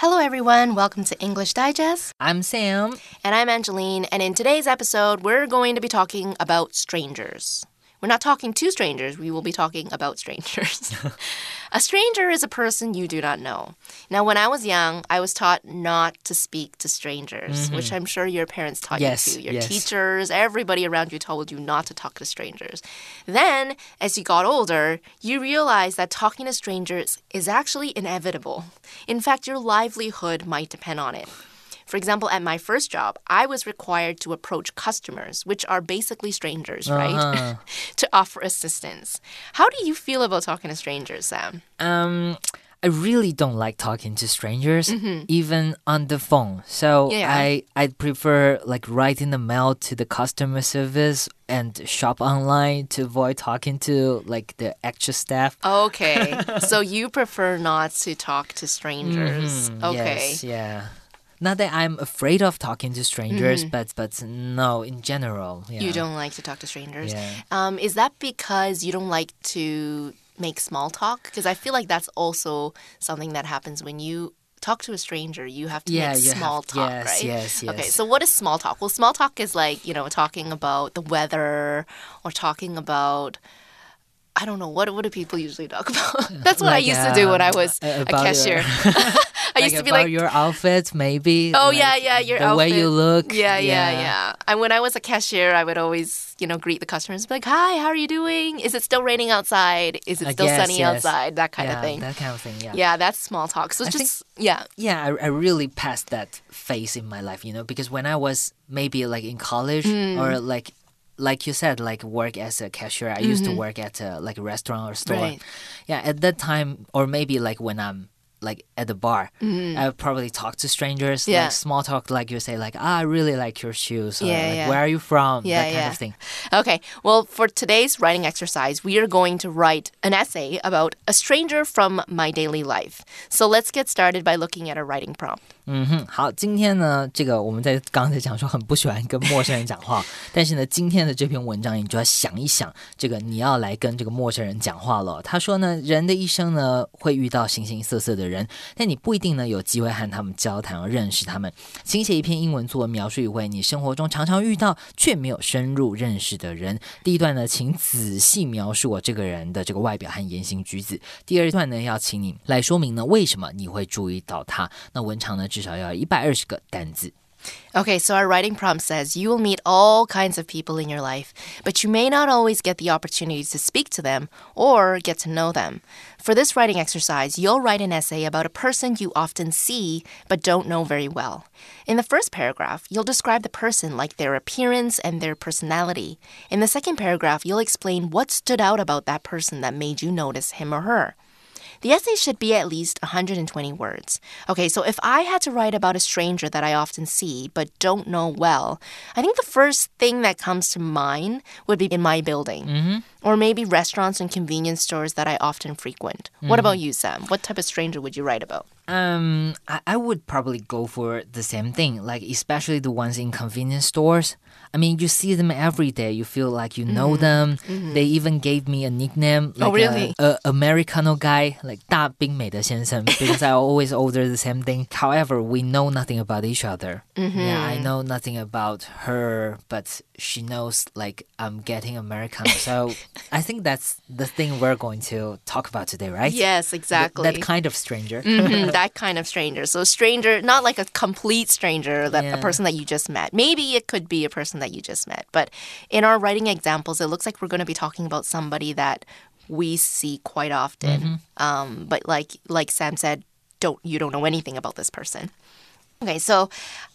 Hello, everyone. Welcome to English Digest. I'm Sam. And I'm Angeline. And in today's episode, we're going to be talking about strangers. We're not talking to strangers, we will be talking about strangers. a stranger is a person you do not know. Now, when I was young, I was taught not to speak to strangers, mm -hmm. which I'm sure your parents taught yes, you to. Your yes. teachers, everybody around you told you not to talk to strangers. Then, as you got older, you realized that talking to strangers is actually inevitable. In fact, your livelihood might depend on it. For example, at my first job, I was required to approach customers, which are basically strangers, uh -huh. right? Uh-huh. to offer assistance. How do you feel about talking to strangers, Sam? Um, I really don't like talking to strangers, mm -hmm. even on the phone. So yeah. I I prefer like writing the mail to the customer service and shop online to avoid talking to like the extra staff. Okay, so you prefer not to talk to strangers. Mm -hmm. Okay, yes, yeah. Not that I'm afraid of talking to strangers, mm. but but no, in general, yeah. you don't like to talk to strangers. Yeah. Um, is that because you don't like to make small talk? Because I feel like that's also something that happens when you talk to a stranger, you have to yeah, make small have, talk, yes, right? Yes, yes. Okay, so what is small talk? Well, small talk is like, you know, talking about the weather or talking about I don't know what what do people usually talk about. That's what like, I used to do when I was a cashier. I used to be like your outfit, maybe. Oh like yeah, yeah, your the outfit. way you look. Yeah, yeah, yeah, yeah. And when I was a cashier, I would always, you know, greet the customers, be like, "Hi, how are you doing? Is it still raining outside? Is it still yes, sunny yes. outside? That kind yeah, of thing." That kind of thing. Yeah. Yeah, that's small talk. So I just think, yeah, yeah. I, I really passed that phase in my life, you know, because when I was maybe like in college mm. or like like you said, like work as a cashier. I mm -hmm. used to mm-hmm. work at a, like a restaurant or store. Right. Yeah, at that time, or maybe like when I'm like at the bar, mm. I probably talk to strangers, yeah. like small talk, like you say, like ah, I really like your shoes, or yeah, like, yeah. where are you from, yeah, that kind yeah. of thing. Okay, well, for today's writing exercise, we are going to write an essay about a stranger from my daily life. So let's get started by looking at a writing prompt. 嗯哼，好，今天呢，这个我们在刚才讲说很不喜欢跟陌生人讲话，但是呢，今天的这篇文章你就要想一想，这个你要来跟这个陌生人讲话了。他说呢，人的一生呢会遇到形形色色的人，但你不一定呢有机会和他们交谈而认识他们。请写一篇英文作文描述一位你生活中常常遇到却没有深入认识的人。第一段呢，请仔细描述我这个人的这个外表和言行举止。第二段呢，要请你来说明呢为什么你会注意到他。那文长呢？至少要一百二十个单字。Okay, so our writing prompt says you will meet all kinds of people in your life, but you may not always get the opportunity to speak to them or get to know them. For this writing exercise, you'll write an essay about a person you often see but don't know very well. In the first paragraph, you'll describe the person like their appearance and their personality. In the second paragraph, you'll explain what stood out about that person that made you notice him or her. The essay should be at least 120 words. Okay, so if I had to write about a stranger that I often see but don't know well, I think the first thing that comes to mind would be in my building. Mm-hmm. Or maybe restaurants and convenience stores that I often frequent. Mm-hmm. What about you, Sam? What type of stranger would you write about? Um, I, I would probably go for the same thing, like especially the ones in convenience stores. I mean, you see them every day. You feel like you know mm-hmm. them. Mm-hmm. They even gave me a nickname, oh, like oh, really? a, a Americano guy, like 大冰美的先生, because I always order the same thing. However, we know nothing about each other. Mm-hmm. Yeah, I know nothing about her, but she knows like I'm getting Americano. So I think that's the thing we're going to talk about today, right? Yes, exactly. Th- that kind of stranger. Mm-hmm, that kind of stranger. So stranger, not like a complete stranger, that Yeah. a person that you just met. Maybe it could be a person that you just met. But in our writing examples, it looks like we're going to be talking about somebody that we see quite often. Um, but like like Sam said, don't you don't know anything about this person. Okay, so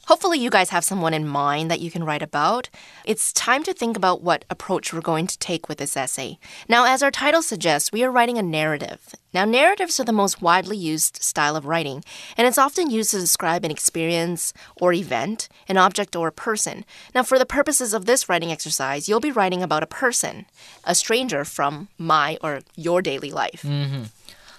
hopefully you guys have someone in mind that you can write about. It's time to think about what approach we're going to take with this essay. Now, as our title suggests, we are writing a narrative. Now, narratives are the most widely used style of writing, and it's often used to describe an experience or event, an object or a person. Now, for the purposes of this writing exercise, you'll be writing about a person, a stranger from my or your daily life. Mm-hmm.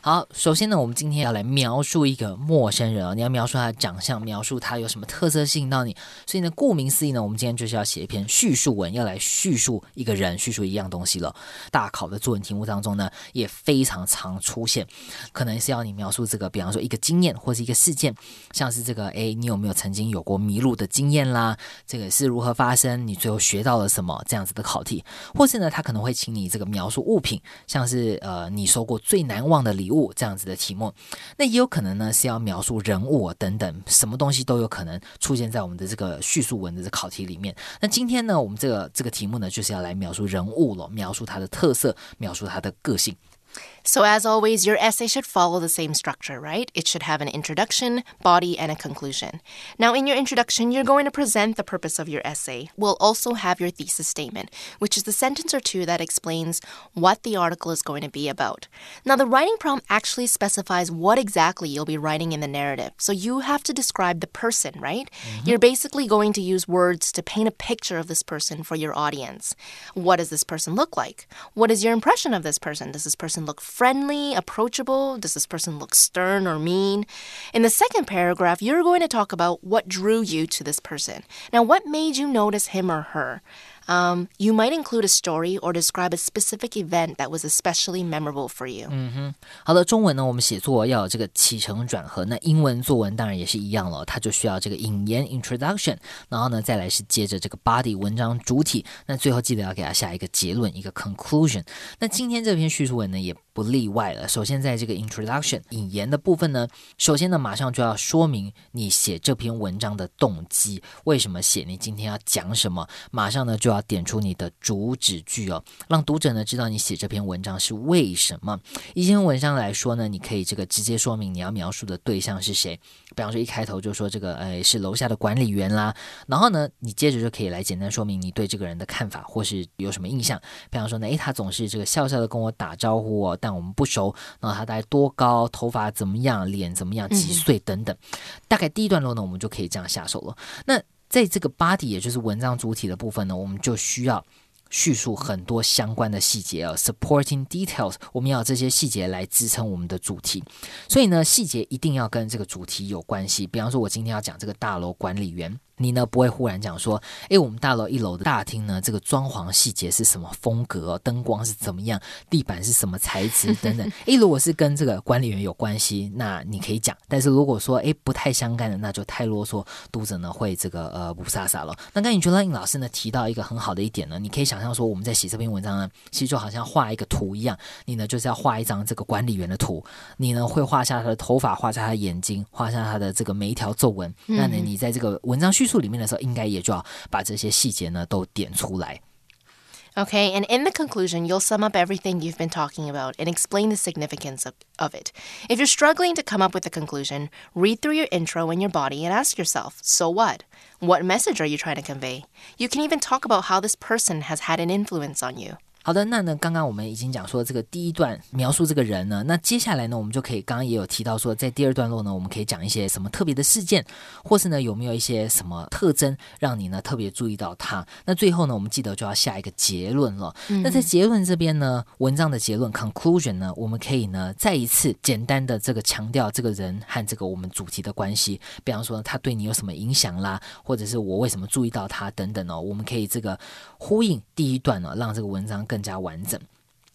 好，首先呢，我们今天要来描述一个陌生人啊，你要描述他的长相，描述他有什么特色吸引到你。所以呢，顾名思义呢，我们今天就是要写一篇叙述文，要来叙述一个人，叙述一样东西了。大考的作文题目当中呢，也非常常出现，可能是要你描述这个，比方说一个经验或是一个事件，像是这个，哎，你有没有曾经有过迷路的经验啦？这个是如何发生？你最后学到了什么？这样子的考题，或是呢，他可能会请你这个描述物品，像是呃，你收过最难忘的礼物物这样子的题目。那也有可能呢是要描述人物等等，什么东西都有可能出现在我们的这个叙述文的考题里面。那今天呢，我们这个这个题目呢，就是要来描述人物了，描述他的特色，描述他的个性。So, as always, your essay should follow the same structure, right? It should have an introduction, body, and a conclusion. Now, in your introduction, you're going to present the purpose of your essay. We'll also have your thesis statement, which is the sentence or two that explains what the article is going to be about. Now, the writing prompt actually specifies what exactly you'll be writing in the narrative. So, you have to describe the person, right? Mm-hmm. You're basically going to use words to paint a picture of this person for your audience. What does this person look like? What is your impression of this person? Does this person look friendly, approachable? Does this person look stern or mean? In the second paragraph, you're going to talk about what drew you to this person. Now, what made you notice him or her? Um, you might include a story or describe a specific event that was especially memorable for you. 嗯哼，好的，中文呢，我们写作要有这个起承转合。那英文作文当然也是一样了，它就需要这个引言 introduction，然后呢，再来是接着这个 body 文章主体，那最后记得要给它下一个结论，一个 conclusion。那今天这篇叙述文呢，也 不例外了。首先，在这个 introduction 引言的部分呢，首先呢，马上就要说明你写这篇文章的动机，为什么写？你今天要讲什么？马上呢，就要点出你的主旨句哦，让读者呢知道你写这篇文章是为什么。一篇文章来说呢，你可以这个直接说明你要描述的对象是谁。比方说，一开头就说这个，呃，是楼下的管理员啦。然后呢，你接着就可以来简单说明你对这个人的看法，或是有什么印象。比方说呢，诶，他总是这个笑笑的跟我打招呼哦。但我们不熟，然后他大概多高，头发怎么样，脸怎么样，几岁等等，大概第一段落呢，我们就可以这样下手了。那在这个 body，也就是文章主体的部分呢，我们就需要叙述很多相关的细节啊，supporting details，我们要这些细节来支撑我们的主题。所以呢，细节一定要跟这个主题有关系。比方说，我今天要讲这个大楼管理员。你呢不会忽然讲说，诶，我们大楼一楼的大厅呢，这个装潢细节是什么风格，灯光是怎么样，地板是什么材质等等。诶，如果是跟这个管理员有关系，那你可以讲；但是如果说诶不太相干的，那就太啰嗦，读者呢会这个呃不飒飒了。那刚你觉得应老师呢提到一个很好的一点呢，你可以想象说我们在写这篇文章呢，其实就好像画一个图一样，你呢就是要画一张这个管理员的图，你呢会画下他的头发，画下他的眼睛，画下他的这个每一条皱纹。那呢，你在这个文章叙。述里面的时候，应该也就要把这些细节呢都点出来。Okay, and in the conclusion, you'll sum up everything you've been talking about and explain the significance of, of it. If you're struggling to come up with a conclusion, read through your intro and your body and ask yourself, so what? What message are you trying to convey? You can even talk about how this person has had an influence on you. 好的，那呢，刚刚我们已经讲说这个第一段描述这个人呢，那接下来呢，我们就可以刚刚也有提到说，在第二段落呢，我们可以讲一些什么特别的事件，或是呢有没有一些什么特征让你呢特别注意到他？那最后呢，我们记得就要下一个结论了。那在结论这边呢，文章的结论 conclusion 呢，我们可以呢再一次简单的这个强调这个人和这个我们主题的关系，比方说他对你有什么影响啦，或者是我为什么注意到他等等哦，我们可以这个呼应第一段呢，让这个文章更。更加完整。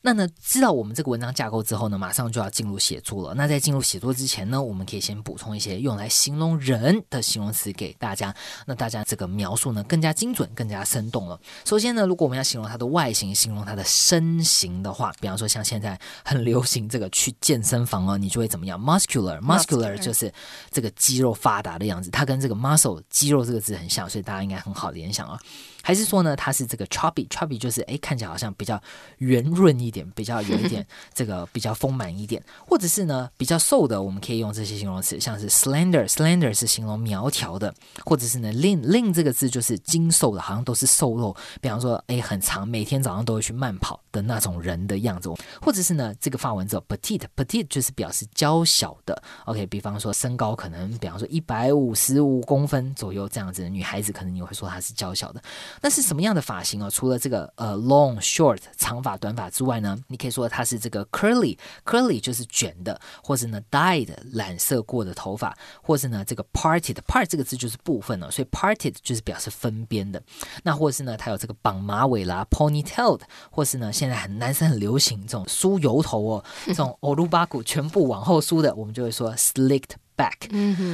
那呢，知道我们这个文章架构之后呢，马上就要进入写作了。那在进入写作之前呢，我们可以先补充一些用来形容人的形容词给大家。那大家这个描述呢，更加精准、更加生动了。首先呢，如果我们要形容他的外形、形容他的身形的话，比方说像现在很流行这个去健身房哦，你就会怎么样？muscular，muscular 就是这个肌肉发达的样子。它跟这个 muscle 肌肉这个字很像，所以大家应该很好联想啊。还是说呢，它是这个 chubby，chubby 就是哎，看起来好像比较圆润一点，比较有一点 这个比较丰满一点，或者是呢比较瘦的，我们可以用这些形容词，像是 slender，slender 是形容苗条的，或者是呢 lean，lean 这个字就是精瘦的，好像都是瘦肉，比方说哎很长，每天早上都会去慢跑的那种人的样子，或者是呢这个发文字 petite，petite 就是表示娇小的，OK，比方说身高可能比方说一百五十五公分左右这样子的女孩子，可能你会说她是娇小的。那是什么样的发型哦？除了这个呃 long short 长发短发之外呢，你可以说它是这个 curly curly 就是卷的，或是呢 dyed 染色过的头发，或是呢这个 parted part 这个字就是部分哦，所以 parted 就是表示分边的。那或是呢它有这个绑马尾啦 ponytailed，或是呢现在很男生很流行这种梳油头哦，这种 欧鲁巴古全部往后梳的，我们就会说 slicked。back，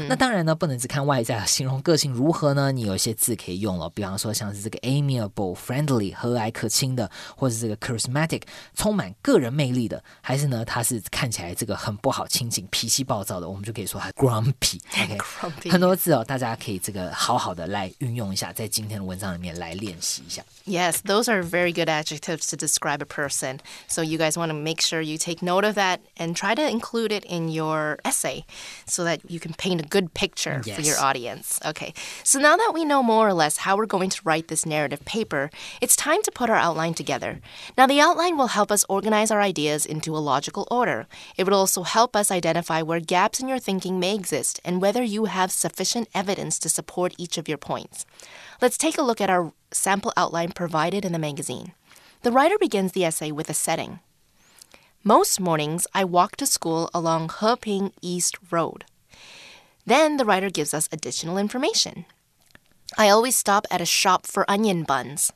那当然呢，不能只看外在，形容个性如何呢？你有一些字可以用了，比方说像是这个 amiable、friendly 和蔼可亲的，或者这个 charismatic 充满个人魅力的，还是呢，他是看起来这个很不好亲近、脾气暴躁的，我们就可以说他 grumpy。OK，很多字哦，大家可以这个好好的来运用一下，在今天的文章里面来练习一下。Yes, those are very good adjectives to describe a person. So you guys want to make sure you take note of that and try to include it in your essay so that you can paint a good picture yes. for your audience. Okay, so now that we know more or less how we're going to write this narrative paper, it's time to put our outline together. Now, the outline will help us organize our ideas into a logical order. It will also help us identify where gaps in your thinking may exist and whether you have sufficient evidence to support each of your points. Let's take a look at our sample outline provided in the magazine. The writer begins the essay with a setting. Most mornings, I walk to school along Heping East Road. Then the writer gives us additional information. I always stop at a shop for onion buns.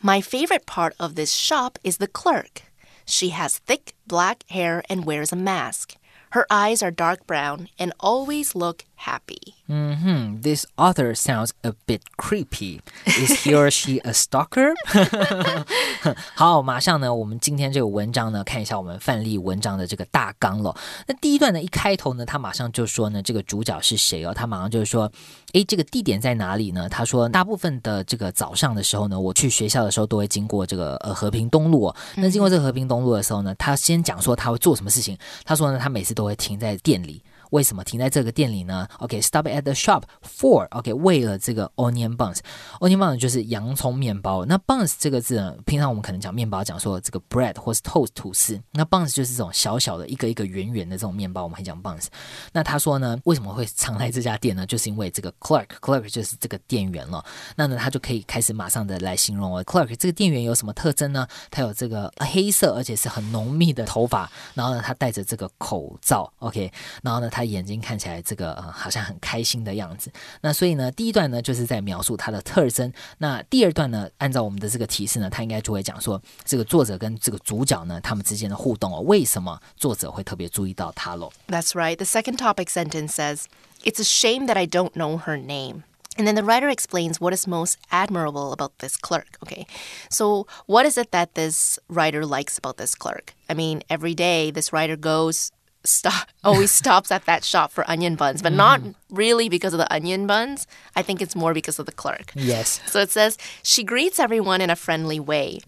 My favorite part of this shop is the clerk. She has thick black hair and wears a mask. Her eyes are dark brown and always look happy. Mm-hmm. This author sounds a bit creepy. Is he or she a stalker? 好，马上呢，我们今天这个文章呢，看一下我们范例文章的这个大纲了。那第一段呢，一开头呢，他马上就说呢，这个主角是谁哦？他马上就是说，诶，这个地点在哪里呢？他说，大部分的这个早上的时候呢，我去学校的时候都会经过这个呃和平东路。那经过这个和平东路的时候呢，他先讲说他会做什么事情。他说呢，他每次都会停在店里。为什么停在这个店里呢？OK，stop at the shop for OK，为了这个 onion buns，onion buns 就是洋葱面包。那 buns 这个字呢，平常我们可能讲面包，讲说这个 bread 或是 toast 吐司。那 buns 就是这种小小的一个一个圆圆的这种面包，我们会讲 buns。那他说呢，为什么会常来这家店呢？就是因为这个 clerk，clerk 就是这个店员了。那呢，他就可以开始马上的来形容哦，clerk 这个店员有什么特征呢？他有这个黑色而且是很浓密的头发，然后呢，他戴着这个口罩，OK，然后呢，他。他眼睛看起来这个呃好像很开心的样子。那所以呢，第一段呢就是在描述他的特征。那第二段呢，按照我们的这个提示呢，他应该就会讲说这个作者跟这个主角呢他们之间的互动哦，为什么作者会特别注意到他喽？That's right. The second topic sentence says, "It's a shame that I don't know her name." And then the writer explains what is most admirable about this clerk. Okay, so what is it that this writer likes about this clerk? I mean, every day this writer goes stop always stops at that shop for onion buns, but mm. not really because of the onion buns. I think it's more because of the clerk. Yes. So it says she greets everyone in a friendly way.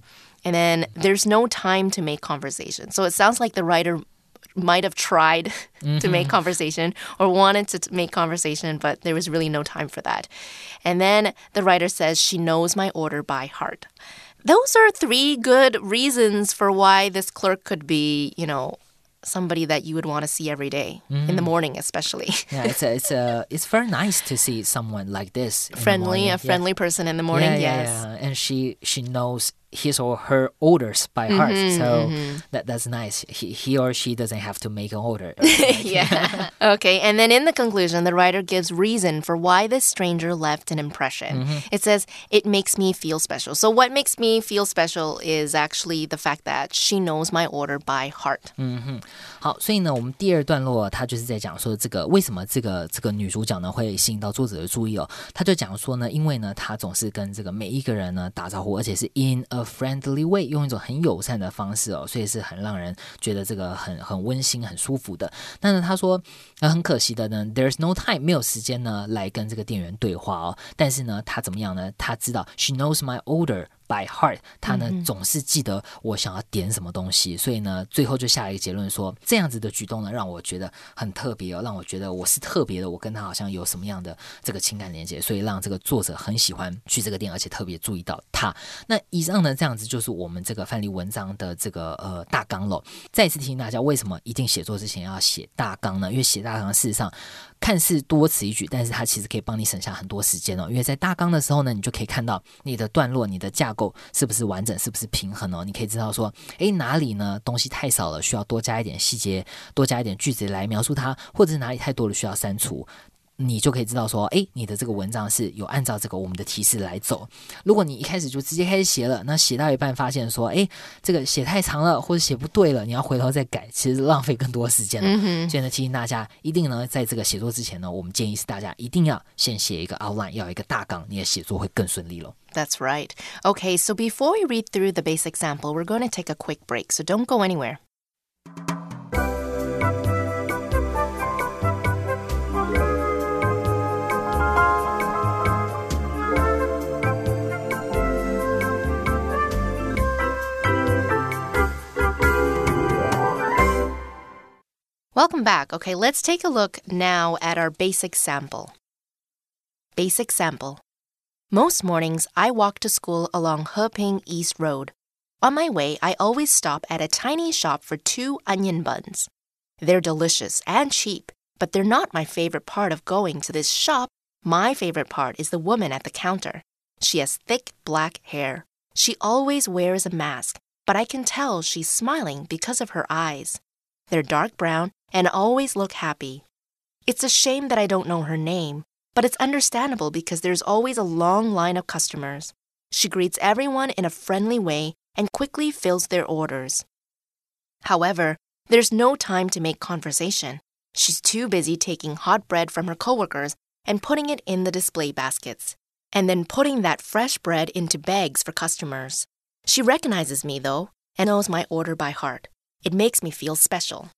And then there's no time to make conversation. So it sounds like the writer might have tried mm-hmm. to make mm-hmm. conversation or wanted to make conversation, but there was really no time for that. And then the writer says she knows my order by heart. Those are three good reasons for why this clerk could be, you know, somebody that you would want to see every day mm. in the mm. morning especially yeah it's a, it's a it's very nice to see someone like this friendly a friendly yeah. person in the morning yeah, yeah, yes yeah. and she she knows his or her orders by heart. Mm-hmm, so mm-hmm. that that's nice. He, he or she doesn't have to make an order. yeah. okay. And then in the conclusion, the writer gives reason for why this stranger left an impression. Mm-hmm. It says it makes me feel special. So what makes me feel special is actually the fact that she knows my order by heart. 嗯哼，好，所以呢，我们第二段落他就是在讲说这个为什么这个这个女主角呢会吸引到作者的注意哦。他就讲说呢，因为呢，她总是跟这个每一个人呢打招呼，而且是 in a friendly way，用一种很友善的方式哦，所以是很让人觉得这个很很温馨、很舒服的。但是他说，那很可惜的呢，there's no time，没有时间呢来跟这个店员对话哦。但是呢，他怎么样呢？他知道，she knows my order。By heart，他呢总是记得我想要点什么东西，所以呢最后就下了一个结论说，这样子的举动呢让我觉得很特别哦，让我觉得我是特别的，我跟他好像有什么样的这个情感连接，所以让这个作者很喜欢去这个店，而且特别注意到他。那以上呢这样子就是我们这个范例文章的这个呃大纲了。再次提醒大家，为什么一定写作之前要写大纲呢？因为写大纲事实上。看似多此一举，但是它其实可以帮你省下很多时间哦。因为在大纲的时候呢，你就可以看到你的段落、你的架构是不是完整、是不是平衡哦。你可以知道说，诶，哪里呢东西太少了，需要多加一点细节，多加一点句子来描述它，或者是哪里太多了，需要删除。你就可以知道说，诶，你的这个文章是有按照这个我们的提示来走。如果你一开始就直接开始写了，那写到一半发现说，诶，这个写太长了，或者写不对了，你要回头再改，其实浪费更多时间了。所以呢，提醒大家，一定呢，在这个写作之前呢，我们建议是大家一定要先写一个 outline，要有一个大纲，你的写作会更顺利喽。That's right. Okay, so before we read through the basic sample, we're going to take a quick break. So don't go anywhere. Welcome back. Okay, let's take a look now at our basic sample. Basic sample. Most mornings, I walk to school along Heping East Road. On my way, I always stop at a tiny shop for two onion buns. They're delicious and cheap, but they're not my favorite part of going to this shop. My favorite part is the woman at the counter. She has thick black hair. She always wears a mask, but I can tell she's smiling because of her eyes. They're dark brown and always look happy. It's a shame that I don't know her name, but it's understandable because there's always a long line of customers. She greets everyone in a friendly way and quickly fills their orders. However, there's no time to make conversation. She's too busy taking hot bread from her coworkers and putting it in the display baskets, and then putting that fresh bread into bags for customers. She recognizes me, though, and knows my order by heart. It makes me feel special.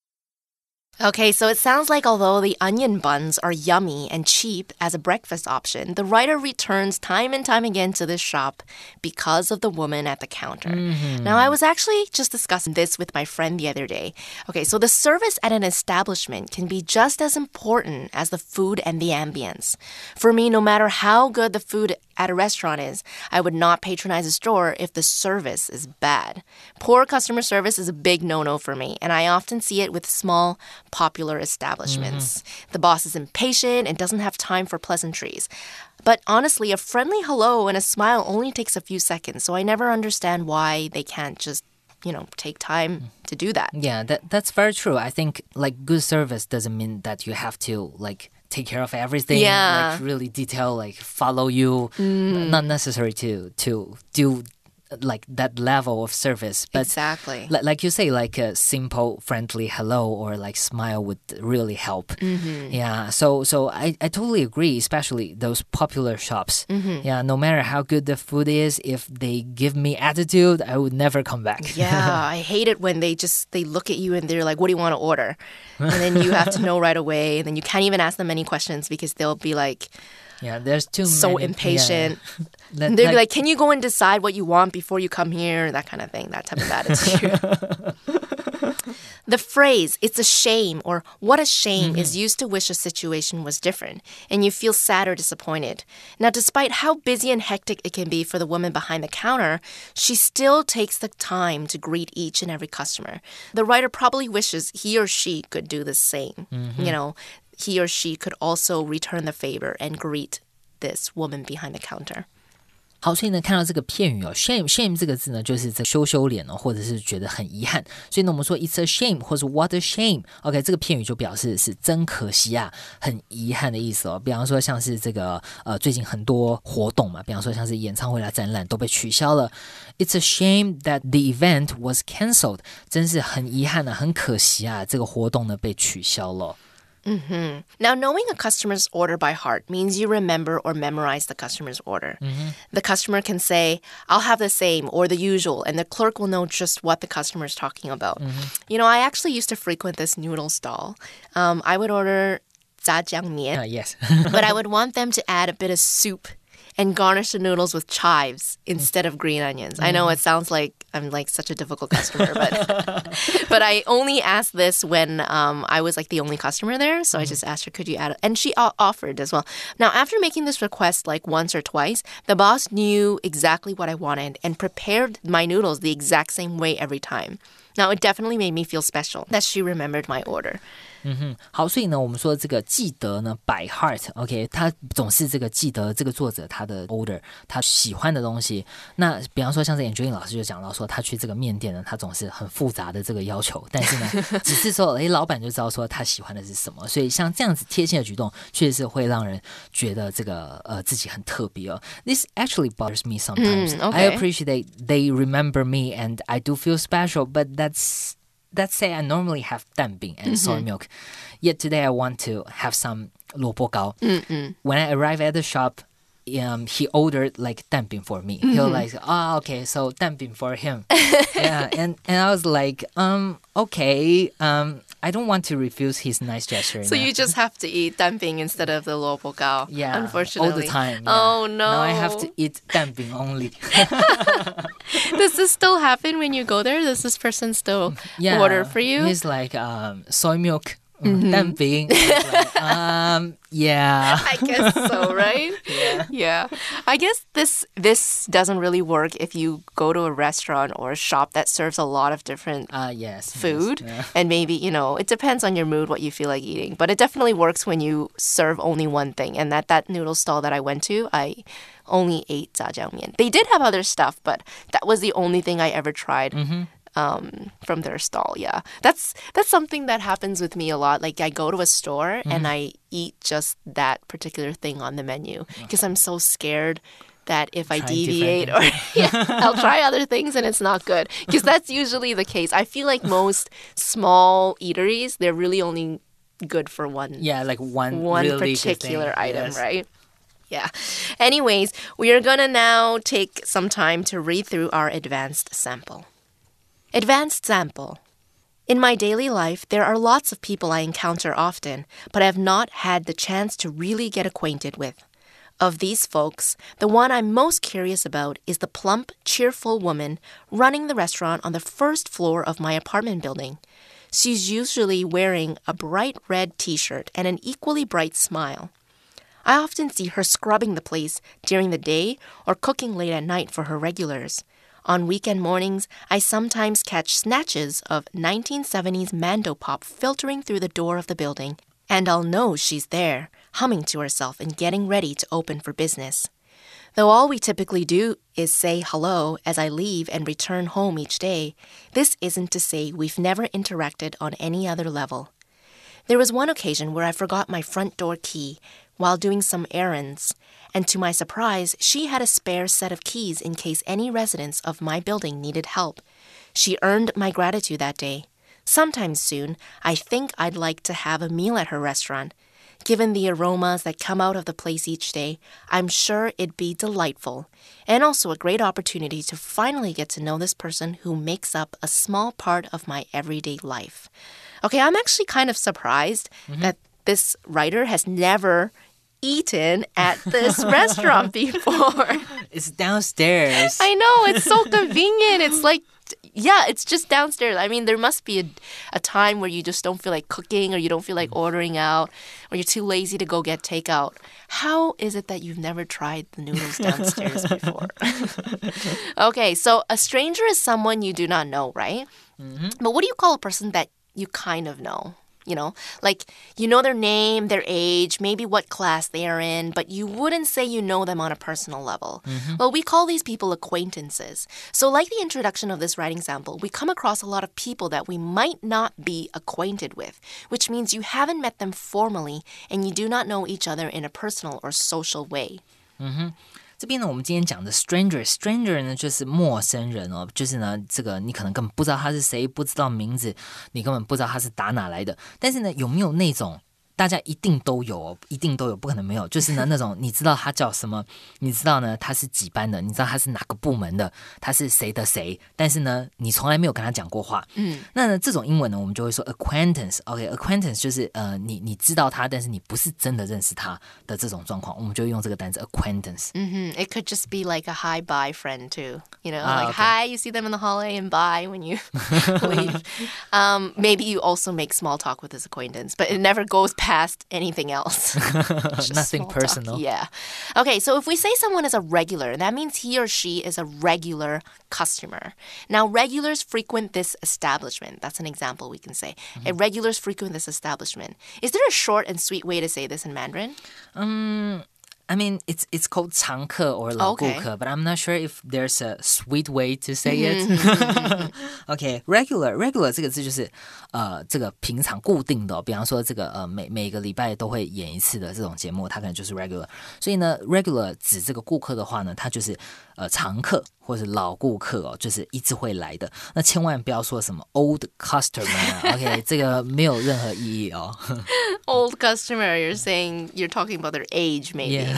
Okay, so it sounds like although the onion buns are yummy and cheap as a breakfast option, the writer returns time and time again to this shop because of the woman at the counter. Mm-hmm. Now, I was actually just discussing this with my friend the other day. Okay, so the service at an establishment can be just as important as the food and the ambience. For me, no matter how good the food at a restaurant is, I would not patronize a store if the service is bad. Poor customer service is a big no no for me, and I often see it with small, popular establishments. Mm-hmm. The boss is impatient and doesn't have time for pleasantries. But honestly, a friendly hello and a smile only takes a few seconds, so I never understand why they can't just you know take time to do that yeah that that's very true i think like good service doesn't mean that you have to like take care of everything yeah like really detail like follow you mm. not necessary to to do like that level of service. But exactly, like you say, like a simple, friendly hello or like smile would really help. Mm-hmm. Yeah. So so I, I totally agree, especially those popular shops. Mm-hmm. Yeah. No matter how good the food is, if they give me attitude, I would never come back. Yeah, I hate it when they just they look at you and they're like, "What do you want to order?" And then you have to know right away, and then you can't even ask them any questions because they'll be like. Yeah, there's too so many, impatient. Yeah. They'd be like, "Can you go and decide what you want before you come here?" That kind of thing. That type of attitude. the phrase "It's a shame" or "What a shame" mm-hmm. is used to wish a situation was different, and you feel sad or disappointed. Now, despite how busy and hectic it can be for the woman behind the counter, she still takes the time to greet each and every customer. The writer probably wishes he or she could do the same. Mm-hmm. You know, he or she could also return the favor and greet this woman behind the counter. 好，所以呢，看到这个片语哦，shame shame 这个字呢，就是这羞羞脸哦，或者是觉得很遗憾。所以呢，我们说 it's a shame 或者 what a shame。OK，这个片语就表示是真可惜啊，很遗憾的意思哦。比方说像是这个呃，最近很多活动嘛，比方说像是演唱会啦、展览都被取消了。It's a shame that the event was cancelled。真是很遗憾啊，很可惜啊，这个活动呢被取消了。Mm -hmm. Now, knowing a customer's order by heart means you remember or memorize the customer's order. Mm -hmm. The customer can say, I'll have the same or the usual, and the clerk will know just what the customer is talking about. Mm -hmm. You know, I actually used to frequent this noodle stall. Um, I would order. Uh, yes. but I would want them to add a bit of soup and garnish the noodles with chives mm. instead of green onions. I know mm. it sounds like I'm like such a difficult customer, but but I only asked this when um, I was like the only customer there. So I mm. just asked her, could you add? And she offered as well. Now, after making this request like once or twice, the boss knew exactly what I wanted and prepared my noodles the exact same way every time. Now, it definitely made me feel special that she remembered my order. 嗯哼，好，所以呢，我们说这个记得呢，by heart，OK，、他总是这个记得这个作者他的 order，他喜欢的东西。那比方说像是 Angelina 老师就讲到说，他去这个面店呢，他总是很复杂的这个要求，但是呢，只是说，诶，老板就知道说他喜欢的是什么，所以像这样子贴心的举动，确实是会让人觉得这个呃自己很特别哦。This actually bothers me sometimes. 嗯 I okay. appreciate they remember me and I do feel special, but that's let's say I normally have dumpling and mm-hmm. soy milk, yet today I want to have some luo gao. When I arrive at the shop, um, he ordered like dumpling for me. Mm-hmm. He was mm-hmm. like, "Oh, okay, so dumpling for him." yeah, and and I was like, um, okay, um, I don't want to refuse his nice gesture. So now. you just have to eat dumping instead of the lobo gao. yeah, unfortunately. all the time. yeah. Oh no! Now I have to eat 蛋饼 only. Does this still happen when you go there? Does this person still yeah, order for you? He's like um, soy milk, mm 蛋饼. I was like, um, yeah. I guess so, right? Yeah. Yeah. I guess this this doesn't really work if you go to a restaurant or a shop that serves a lot of different Uh, yes. yes, food yeah. and maybe, you know, it depends on your mood what you feel like eating, but it definitely works when you serve only one thing. And at that noodle stall that I went to, I only ate jjajangmyeon. They did have other stuff, but that was the only thing I ever tried. Um, from their stall, yeah, that's that's something that happens with me a lot. Like I go to a store and I eat just that particular thing on the menu because I'm so scared that if I deviate or yeah, I'll try other things and it's not good because that's usually the case. I feel like most small eateries they're really only good for one Yeah, like one one really particular item, Yes. right? Yeah. Anyways, we are going to now take some time to read through our advanced sample. Advanced sample. In my daily life, there are lots of people I encounter often, but I have not had the chance to really get acquainted with. Of these folks, the one I'm most curious about is the plump, cheerful woman running the restaurant on the first floor of my apartment building. She's usually wearing a bright red t shirt and an equally bright smile. I often see her scrubbing the place during the day or cooking late at night for her regulars. On weekend mornings, I sometimes catch snatches of 1970s Mando pop filtering through the door of the building, and I'll know she's there, humming to herself and getting ready to open for business. Though all we typically do is say hello as I leave and return home each day, this isn't to say we've never interacted on any other level. There was one occasion where I forgot my front door key while doing some errands, and to my surprise, she had a spare set of keys in case any residents of my building needed help. She earned my gratitude that day. Sometime soon, I think I'd like to have a meal at her restaurant. Given the aromas that come out of the place each day, I'm sure it'd be delightful, and also a great opportunity to finally get to know this person who makes up a small part of my everyday life. Okay, I'm actually kind of surprised mm-hmm. that this writer has never eaten at this restaurant before. It's downstairs. I know, it's so convenient. It's like, yeah, it's just downstairs. I mean, there must be a, a time where you just don't feel like cooking or you don't feel like mm. ordering out or you're too lazy to go get takeout. How is it that you've never tried the noodles downstairs before? okay, so a stranger is someone you do not know, right? Mm-hmm. But what do you call a person that you kind of know? You know, like you know their name, their age, maybe what class they are in, but you wouldn't say you know them on a personal level. Mm-hmm. Well, we call these people acquaintances. So, like the introduction of this writing sample, we come across a lot of people that we might not be acquainted with, which means you haven't met them formally and you do not know each other in a personal or social way. Mm-hmm. 这边呢，我们今天讲的 stranger，stranger 呢就是陌生人哦，就是呢，这个你可能根本不知道他是谁，不知道名字，你根本不知道他是打哪来的。但是呢，有没有那种大家一定都有哦，一定都有，不可能没有。就是呢，那种你知道他叫什么，你知道呢他是几班的，你知道他是哪个部门的，他是谁的谁，但是呢，你从来没有跟他讲过话。嗯，那呢，这种英文呢，我们就会说 acquaintance。OK，acquaintance 就是呃，你你知道他，但是你不是真的认识他的这种状况，我们就会用这个单词 acquaintance。hmm It could just be like a hi bye friend too. You know, Ah, like hi, you see them in the hallway, and bye when you leave. Um, maybe you also make small talk with this acquaintance, but it never goes past anything else. Nothing small talk. personal. Yeah. Okay, so if we say someone is a regular, that means he or she is a regular customer. Now, regulars frequent this establishment. That's an example we can say. Mm-hmm. Regulars frequent this establishment. Is there a short and sweet way to say this in Mandarin? I mean, it's it's called 常客 or 老顾客 but I'm not sure if there's a sweet way to say it. OK, regular regular 这个字就是呃这个平常固定的哦、比方说这个呃每每个礼拜都会演一次的这种节目，它可能就是 regular。所以呢，regular 指这个顾客的话呢，它就是 呃常客或是老顾客哦，就是一直会来的。那千万不要说什么 old customer。OK，这个没有任何意义哦。old customer, you're saying you're talking about their age, maybe. Yeah.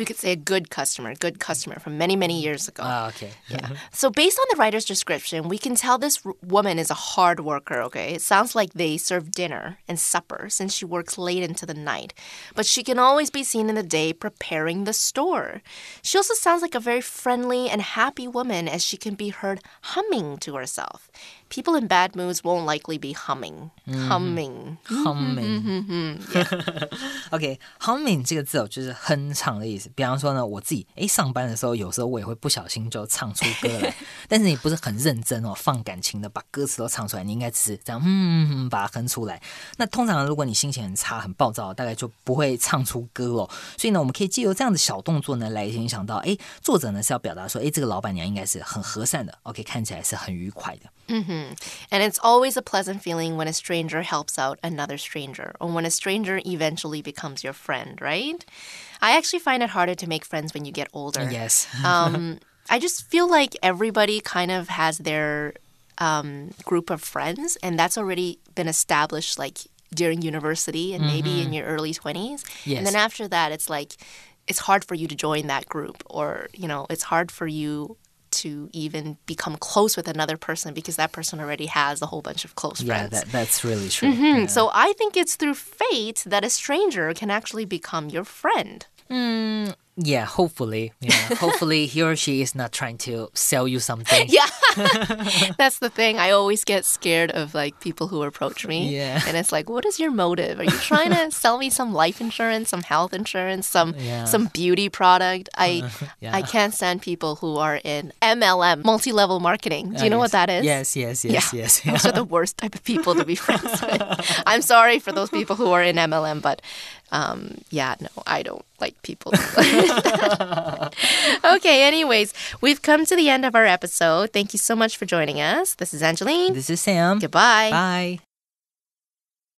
We could say a good customer, good customer from many, many years ago. Ah, OK。yeah. So, based on the writer's description, we can tell this woman is a hard worker, okay? It sounds like they serve dinner and supper since she works late into the night. But she can always be seen in the day preparing the store. She also sounds like a very friendly and happy woman as she can be heard humming to herself. People in bad moods won't likely be humming. Humming. humming。OK，humming 这个字哦，就是哼唱的意思。比方说呢，我自己诶上班的时候，有时候我也会不小心就唱出歌来，但是你不是很认真哦，放感情的把歌词都唱出来，你应该只是这样嗯嗯嗯把它哼出来。那通常如果你心情很差、很暴躁，大概就不会唱出歌哦。所以呢，我们可以借由这样的小动作呢，来影响到诶作者呢是要表达说，诶这个老板娘应该是很和善的，OK，看起来是很愉快的。And it's always a pleasant feeling when a stranger helps out another stranger, or when a stranger eventually becomes your friend, right? I actually find it harder to make friends when you get older. Yes. Um, I just feel like everybody kind of has their um, group of friends, and that's already been established like during university and maybe in your early 20s. Yes. And then after that, it's like it's hard for you to join that group, or, you know, it's hard for you to even become close with another person because that person already has a whole bunch of close Yeah, friends. that that's really true. Hmm, So I think it's through fate that a stranger can actually become your friend. Yeah, hopefully. Yeah, hopefully he or she is not trying to sell you something. Yeah. That's the thing. I always get scared of like people who approach me. Yeah. And it's like, what is your motive? Are you trying to sell me some life insurance, some health insurance, some Yeah. some beauty product? I Yeah. I can't stand people who are in MLM, multi-level marketing. Do you Uh, know yes. what that is? Yes, yes, yes, yeah. yes. Those are the worst type of people to be friends with. I'm sorry for those people who are in MLM, but um, yeah, no, I don't like people. okay, anyways, we've come to the end of our episode. Thank you so much for joining us. This is Angeline. This is Sam. Goodbye. Bye.